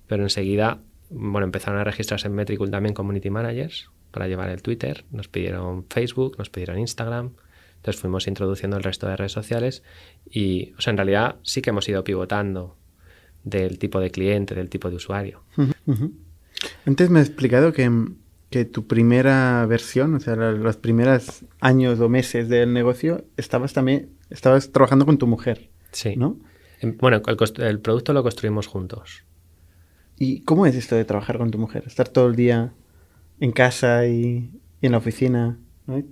[SPEAKER 3] pero enseguida, bueno, empezaron a registrarse en Metricool también community managers para llevar el Twitter, nos pidieron Facebook, nos pidieron Instagram, entonces fuimos introduciendo el resto de redes sociales y, o sea, en realidad sí que hemos ido pivotando del tipo de cliente, del tipo de usuario.
[SPEAKER 2] Antes me has explicado que que tu primera versión, o sea, los primeros años o meses del negocio, estabas también, estabas trabajando con tu mujer.
[SPEAKER 3] Sí.
[SPEAKER 2] ¿No?
[SPEAKER 3] Bueno, el, producto lo construimos juntos.
[SPEAKER 2] ¿Y cómo es esto de trabajar con tu mujer? Estar todo el día en casa y, en la oficina.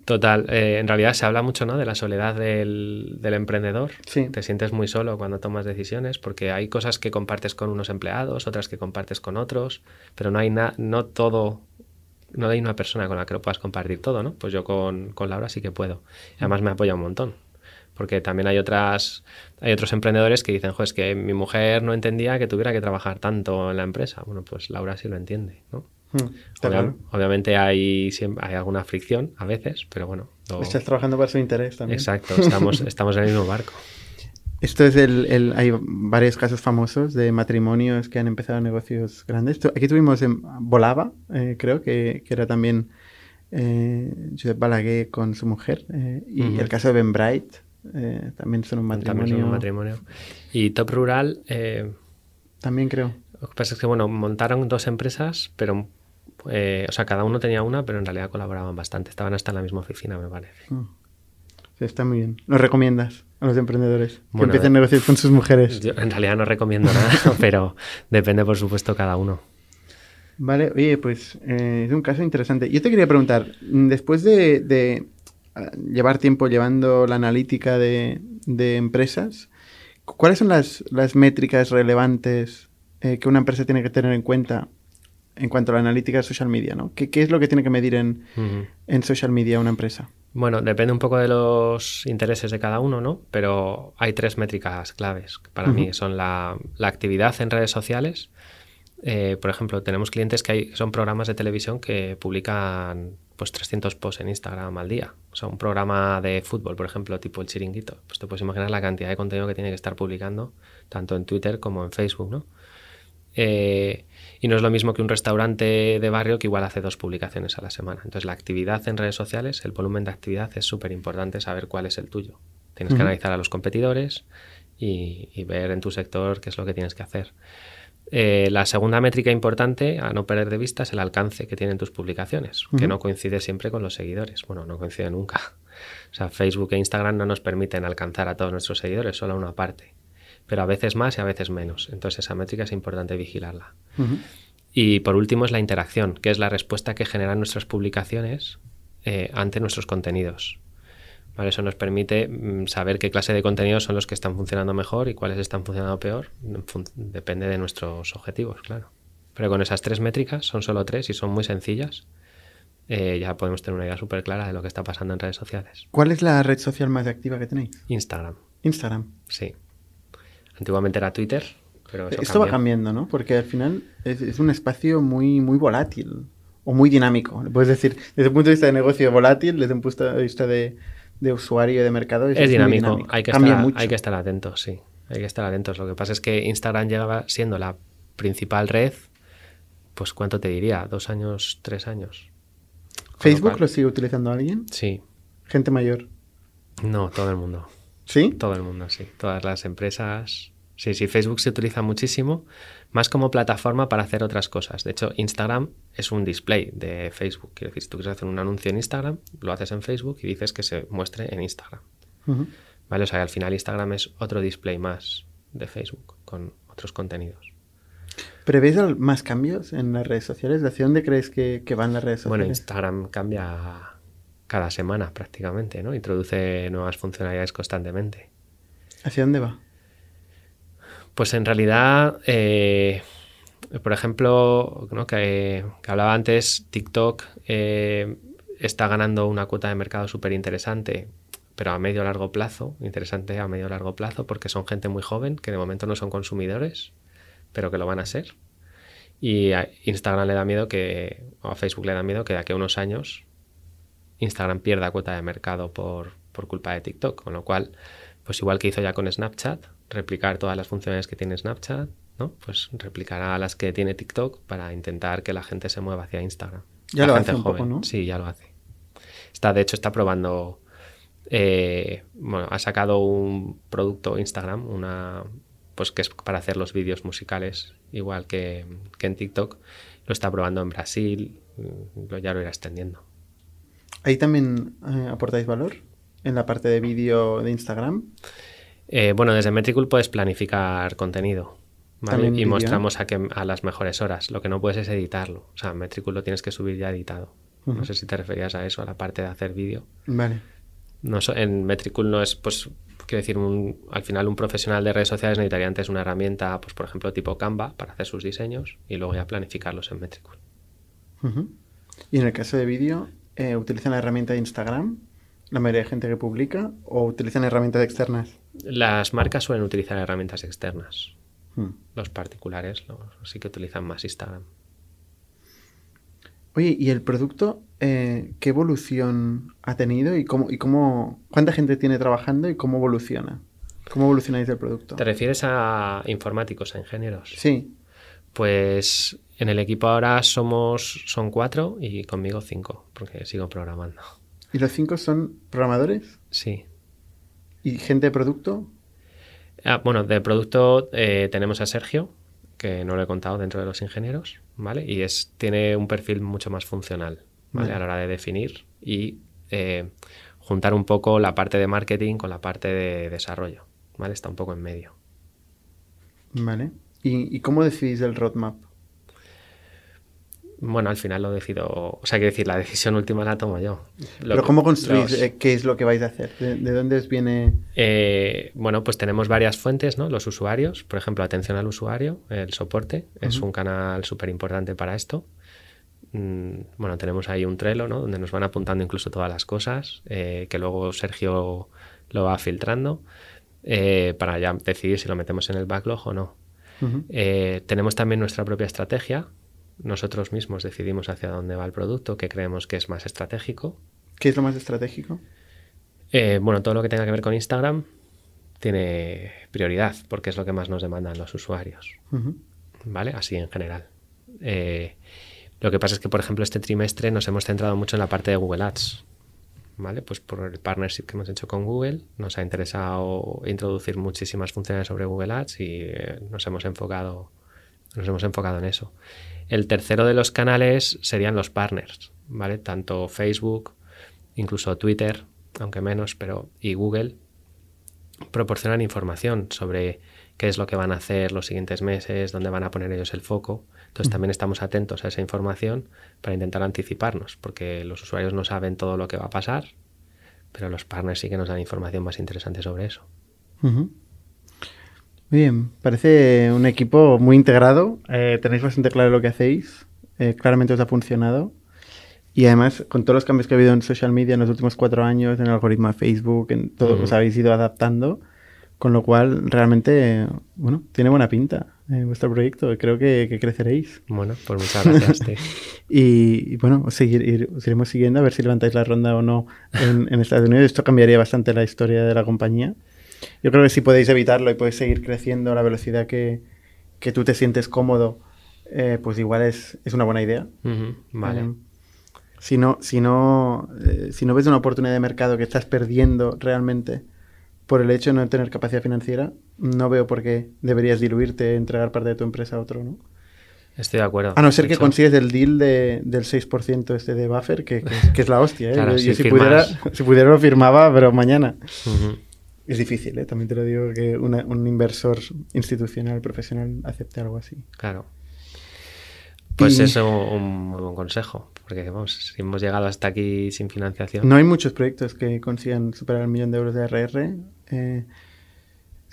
[SPEAKER 3] Total, eh, en realidad se habla mucho ¿no? de la soledad del, emprendedor.
[SPEAKER 2] Sí.
[SPEAKER 3] Te sientes muy solo cuando tomas decisiones porque hay cosas que compartes con unos empleados, otras que compartes con otros, pero no hay nada, no todo no hay una persona con la que lo puedas compartir todo, ¿no? Pues yo con, Laura sí que puedo. además me apoya un montón. Porque también hay otras, hay otros emprendedores que dicen, es que mi mujer no entendía que tuviera que trabajar tanto en la empresa. Bueno, pues Laura sí lo entiende, ¿no? Hmm, obviamente hay, hay alguna fricción a veces, pero bueno.
[SPEAKER 2] Estás trabajando para su interés también.
[SPEAKER 3] Exacto, estamos, estamos en el mismo barco.
[SPEAKER 2] Esto es el, Hay varios casos famosos de matrimonios que han empezado negocios grandes. Aquí tuvimos en Volava, eh, creo, que, era también eh, Josep Balaguer con su mujer. Eh, y el caso de Ben Bright, eh, también son un matrimonio.
[SPEAKER 3] un matrimonio. Y Top Rural.
[SPEAKER 2] también creo.
[SPEAKER 3] Lo que pasa es que, bueno, montaron dos empresas, pero. o sea, cada uno tenía una, pero en realidad colaboraban bastante. Estaban hasta en la misma oficina, me parece. Mm.
[SPEAKER 2] está muy bien. ¿Nos recomiendas? a los emprendedores que empiecen a negociar con sus mujeres.
[SPEAKER 3] Yo en realidad no recomiendo nada, pero depende, por supuesto, cada uno.
[SPEAKER 2] Vale, oye, pues eh, es un caso interesante. Yo te quería preguntar, después de, llevar tiempo llevando la analítica de, empresas, ¿cuáles son las, métricas relevantes eh, que una empresa tiene que tener en cuenta en cuanto a la analítica de social media? ¿no? ¿Qué, es lo que tiene que medir en, en social media una empresa?
[SPEAKER 3] Bueno, depende un poco de los intereses de cada uno, ¿no? Pero hay tres métricas claves para mí. Son la, actividad en redes sociales. Eh, por ejemplo, tenemos clientes que hay, son programas de televisión que publican pues 300 posts en Instagram al día. O sea, un programa de fútbol, por ejemplo, tipo el chiringuito. Pues te puedes imaginar la cantidad de contenido que tiene que estar publicando, tanto en Twitter como en Facebook, ¿no? Eh, y no es lo mismo que un restaurante de barrio que igual hace dos publicaciones a la semana. Entonces la actividad en redes sociales, el volumen de actividad es súper importante saber cuál es el tuyo. Tienes que analizar a los competidores y, ver en tu sector qué es lo que tienes que hacer. Eh, la segunda métrica importante a no perder de vista es el alcance que tienen tus publicaciones, que no coincide siempre con los seguidores. Bueno, no coincide nunca. O sea, Facebook e Instagram no nos permiten alcanzar a todos nuestros seguidores, solo a una parte pero a veces más y a veces menos. Entonces esa métrica es importante vigilarla. Y por último es la interacción, que es la respuesta que generan nuestras publicaciones eh, ante nuestros contenidos. Eso nos permite mm, saber qué clase de contenidos son los que están funcionando mejor y cuáles están funcionando peor. Depende de nuestros objetivos, claro. Pero con esas tres métricas, son solo tres y son muy sencillas, eh, ya podemos tener una idea súper clara de lo que está pasando en redes sociales.
[SPEAKER 2] ¿Cuál es la red social más activa que tenéis?
[SPEAKER 3] Instagram.
[SPEAKER 2] Instagram.
[SPEAKER 3] Sí. Antiguamente era Twitter, pero
[SPEAKER 2] Esto va cambiando, ¿no? Porque al final es, un espacio muy, muy volátil o muy dinámico. Puedes decir, desde el punto de vista de negocio volátil, desde un punto de vista de, usuario y de mercado.
[SPEAKER 3] Es, dinámico. Hay, que estar, hay que estar atentos, sí. Hay que estar atentos. Lo que pasa es que Instagram llegaba siendo la principal red, pues ¿cuánto te diría? ¿Dos años, tres años?
[SPEAKER 2] ¿Facebook lo, sigue utilizando alguien?
[SPEAKER 3] Sí.
[SPEAKER 2] ¿Gente mayor?
[SPEAKER 3] No, todo el mundo.
[SPEAKER 2] ¿Sí?
[SPEAKER 3] Todo el mundo, sí. Todas las empresas. Sí, sí, Facebook se utiliza muchísimo, más como plataforma para hacer otras cosas. De hecho, Instagram es un display de Facebook. Quiero decir, si tú quieres hacer un anuncio en Instagram, lo haces en Facebook y dices que se muestre en Instagram. ¿Vale? O sea, al final Instagram es otro display más de Facebook con otros contenidos.
[SPEAKER 2] ¿Prevés más cambios en las redes sociales? ¿Hacia dónde crees que, van las redes sociales?
[SPEAKER 3] Bueno, Instagram cambia cada semana prácticamente, ¿no? Introduce nuevas funcionalidades constantemente.
[SPEAKER 2] ¿Hacia dónde va?
[SPEAKER 3] Pues en realidad, eh, por ejemplo, que, hablaba antes, TikTok eh, está ganando una cuota de mercado súper interesante, pero a medio largo plazo, interesante a medio largo plazo, porque son gente muy joven que de momento no son consumidores, pero que lo van a ser. Y a Instagram le da miedo que, o a Facebook le da miedo que de aquí a unos años Instagram pierda cuota de mercado por, por culpa de TikTok, con lo cual, pues igual que hizo ya con Snapchat, replicar todas las funciones que tiene Snapchat, ¿no? Pues replicará las que tiene TikTok para intentar que la gente se mueva hacia Instagram.
[SPEAKER 2] Ya
[SPEAKER 3] la
[SPEAKER 2] lo
[SPEAKER 3] gente
[SPEAKER 2] hace un poco, ¿no?
[SPEAKER 3] Sí, ya lo hace. Está, de hecho, está probando. eh, bueno, ha sacado un producto Instagram, una pues que es para hacer los vídeos musicales, igual que, que en TikTok. Lo está probando en Brasil, mm, lo- ya lo irá extendiendo.
[SPEAKER 2] Ahí también eh, aportáis valor en la parte de vídeo de Instagram.
[SPEAKER 3] Eh, bueno, desde Metricool puedes planificar contenido. Y mostramos a, que, a las mejores horas. Lo que no puedes es editarlo. O sea, Metricool lo tienes que subir ya editado. No sé si te referías a eso, a la parte de hacer vídeo.
[SPEAKER 2] Vale.
[SPEAKER 3] No, en Metricool no es, pues, quiero decir, un- al final un profesional de redes sociales necesitaría antes una herramienta, pues, por ejemplo, tipo Canva para hacer sus diseños y luego ya planificarlos en Metricool.
[SPEAKER 2] Y en el caso de vídeo, eh, ¿utilizan la herramienta de Instagram? La mayoría de gente que publica, o utilizan herramientas externas.
[SPEAKER 3] Las marcas suelen utilizar herramientas externas.
[SPEAKER 2] Hmm.
[SPEAKER 3] Los particulares sí que utilizan más Instagram.
[SPEAKER 2] Oye, ¿y el producto eh, qué evolución ha tenido y cómo, y cómo cuánta gente tiene trabajando y cómo evoluciona? ¿Cómo evolucionáis el producto?
[SPEAKER 3] ¿Te refieres a informáticos, a ingenieros?
[SPEAKER 2] Sí.
[SPEAKER 3] Pues en el equipo ahora somos son cuatro y conmigo cinco, porque sigo programando.
[SPEAKER 2] ¿Y los cinco son programadores?
[SPEAKER 3] Sí.
[SPEAKER 2] ¿Y gente de producto?
[SPEAKER 3] Ah, bueno, de producto eh, tenemos a Sergio, que no lo he contado dentro de los ingenieros, ¿vale? Y es, tiene un perfil mucho más funcional, ¿vale? A la hora de definir y eh, juntar un poco la parte de marketing con la parte de desarrollo, ¿vale? Está un poco en medio.
[SPEAKER 2] Vale. ¿Y, y cómo decidís el roadmap?
[SPEAKER 3] Bueno, al final lo decido, o sea, quiero decir, la decisión última la tomo yo. Lo
[SPEAKER 2] ¿Pero
[SPEAKER 3] que-
[SPEAKER 2] cómo construís?
[SPEAKER 3] los-
[SPEAKER 2] eh, ¿Qué es lo que vais a hacer? ¿De, de dónde os viene...?
[SPEAKER 3] Eh, bueno, pues tenemos varias fuentes, ¿no? Los usuarios, por ejemplo, atención al usuario, el soporte, es un canal súper importante para esto. Mm, bueno, tenemos ahí un Trello, ¿no? Donde nos van apuntando incluso todas las cosas, eh, que luego Sergio lo va filtrando para ya decidir si lo metemos en el backlog o no. Tenemos también nuestra propia estrategia. Nosotros mismos decidimos hacia dónde va el producto, que creemos que es más estratégico.
[SPEAKER 2] ¿Qué es lo más estratégico?
[SPEAKER 3] Eh, bueno, todo lo que tenga que ver con Instagram tiene prioridad porque es lo que más nos demandan los usuarios. ¿vale? Así en general. Eh, lo que pasa es que, por ejemplo, este trimestre nos hemos centrado mucho en la parte de Google Ads, ¿vale? Pues por el partnership que hemos hecho con Google nos ha interesado introducir muchísimas funciones sobre Google Ads y eh, nos hemos enfocado nos hemos enfocado en eso. El tercero de los canales serían los partners, ¿vale? Tanto Facebook, incluso Twitter, aunque menos, pero y Google proporcionan información sobre qué es lo que van a hacer los siguientes meses, dónde van a poner ellos el foco. Entonces también estamos atentos a esa información para intentar anticiparnos, porque los usuarios no saben todo lo que va a pasar, pero los partners sí que nos dan información más interesante sobre eso.
[SPEAKER 2] Bien, parece un equipo muy integrado. eh, tenéis bastante claro lo que hacéis. eh, claramente os ha funcionado. Y además, con todos los cambios que ha habido en social media en los últimos cuatro años, en el algoritmo de Facebook, en todo,
[SPEAKER 3] Ujú.
[SPEAKER 2] os habéis ido adaptando. Con lo cual, realmente, bueno, tiene buena pinta eh, vuestro proyecto. Creo que, que creceréis.
[SPEAKER 3] Bueno, pues muchas gracias.
[SPEAKER 2] Y, y, bueno, os, seguir- ir- os iremos siguiendo a ver si levantáis la ronda o no en, en Estados Unidos. Esto cambiaría bastante la historia de la compañía. Yo creo que si podéis evitarlo y podéis seguir creciendo a la velocidad que, que tú te sientes cómodo, eh, pues igual es, es una buena idea.
[SPEAKER 3] Vale.
[SPEAKER 2] Eh, si no, si no, eh, si no ves una oportunidad de mercado que estás perdiendo realmente por el hecho de no tener capacidad financiera, no veo por qué deberías diluirte, entregar parte de tu empresa a otro, ¿no?
[SPEAKER 3] Estoy de acuerdo.
[SPEAKER 2] A no ser que
[SPEAKER 3] hecho,
[SPEAKER 2] consigues el deal de, del 6% este de buffer, que, que es, que es la hostia. ¿eh?
[SPEAKER 3] Claro,
[SPEAKER 2] yo,
[SPEAKER 3] si
[SPEAKER 2] yo si,
[SPEAKER 3] firmas-
[SPEAKER 2] pudiera, si pudiera lo firmaba, pero mañana.
[SPEAKER 3] ujú.
[SPEAKER 2] Es difícil, ¿eh? también te lo digo, que una- un inversor institucional, profesional, acepte algo así.
[SPEAKER 3] Claro. Pues
[SPEAKER 2] Y
[SPEAKER 3] es un, muy buen consejo, porque vamos, si hemos llegado hasta aquí sin financiación.
[SPEAKER 2] No hay muchos proyectos que consigan superar el millón de euros de ARR eh,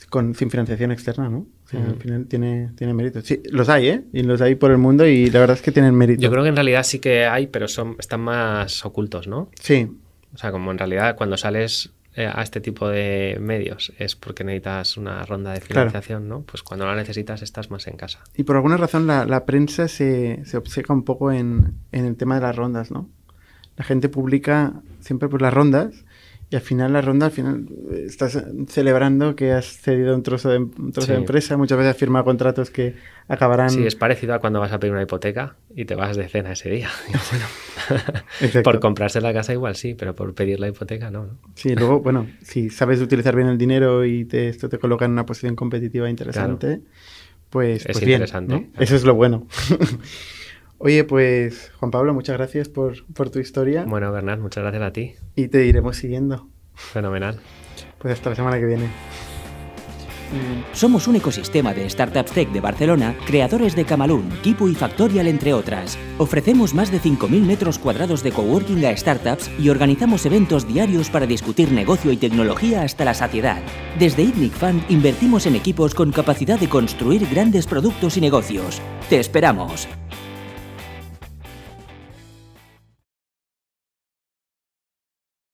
[SPEAKER 2] con, sin financiación externa, ¿no? O sea, Al final tiene, tiene mérito. Sí, los hay, ¿eh? Y los hay por el mundo y la verdad es que tienen mérito.
[SPEAKER 3] Yo creo que en realidad sí que hay, pero son, están más ocultos, ¿no?
[SPEAKER 2] Sí,
[SPEAKER 3] O sea, como en realidad cuando sales a este tipo de medios es porque necesitas una ronda de
[SPEAKER 2] Claro.
[SPEAKER 3] financiación, ¿no? Pues cuando la necesitas estás más en casa.
[SPEAKER 2] Y por alguna razón la, la prensa se, se obceca un poco en, en el tema de las rondas, ¿no? La gente publica siempre por las rondas y al final la ronda, al final eh, estás celebrando que has cedido un trozo de, un trozo de empresa, muchas veces has firmado contratos que acabarán...
[SPEAKER 3] Sí, es parecido a cuando vas a pedir una hipoteca y te vas de cena ese día. Bueno, por comprarse la casa igual sí, pero por pedir la hipoteca no. ¿no?
[SPEAKER 2] Sí, luego, bueno, si sabes utilizar bien el dinero y te, esto te coloca en una posición competitiva interesante, pues,
[SPEAKER 3] Es
[SPEAKER 2] pues bien,
[SPEAKER 3] interesante,
[SPEAKER 2] ¿no?
[SPEAKER 3] claro.
[SPEAKER 2] Eso es lo bueno. Oye, pues Juan Pablo, muchas gracias por, por tu historia
[SPEAKER 3] Bueno, Bernard, muchas gracias a ti.
[SPEAKER 2] y te iremos siguiendo.
[SPEAKER 3] Fenomenal.
[SPEAKER 2] Pues hasta la semana que viene.
[SPEAKER 1] Somos un ecosistema de startups tech de Barcelona, creadores de Camalún, Kipu y Factorial, entre otras. Ofrecemos más de 5.000 metros cuadrados de coworking a startups y organizamos eventos diarios para discutir negocio y tecnología hasta la saciedad. Desde ITNIC Fund invertimos en equipos con capacidad de construir grandes productos y negocios. ¡Te esperamos!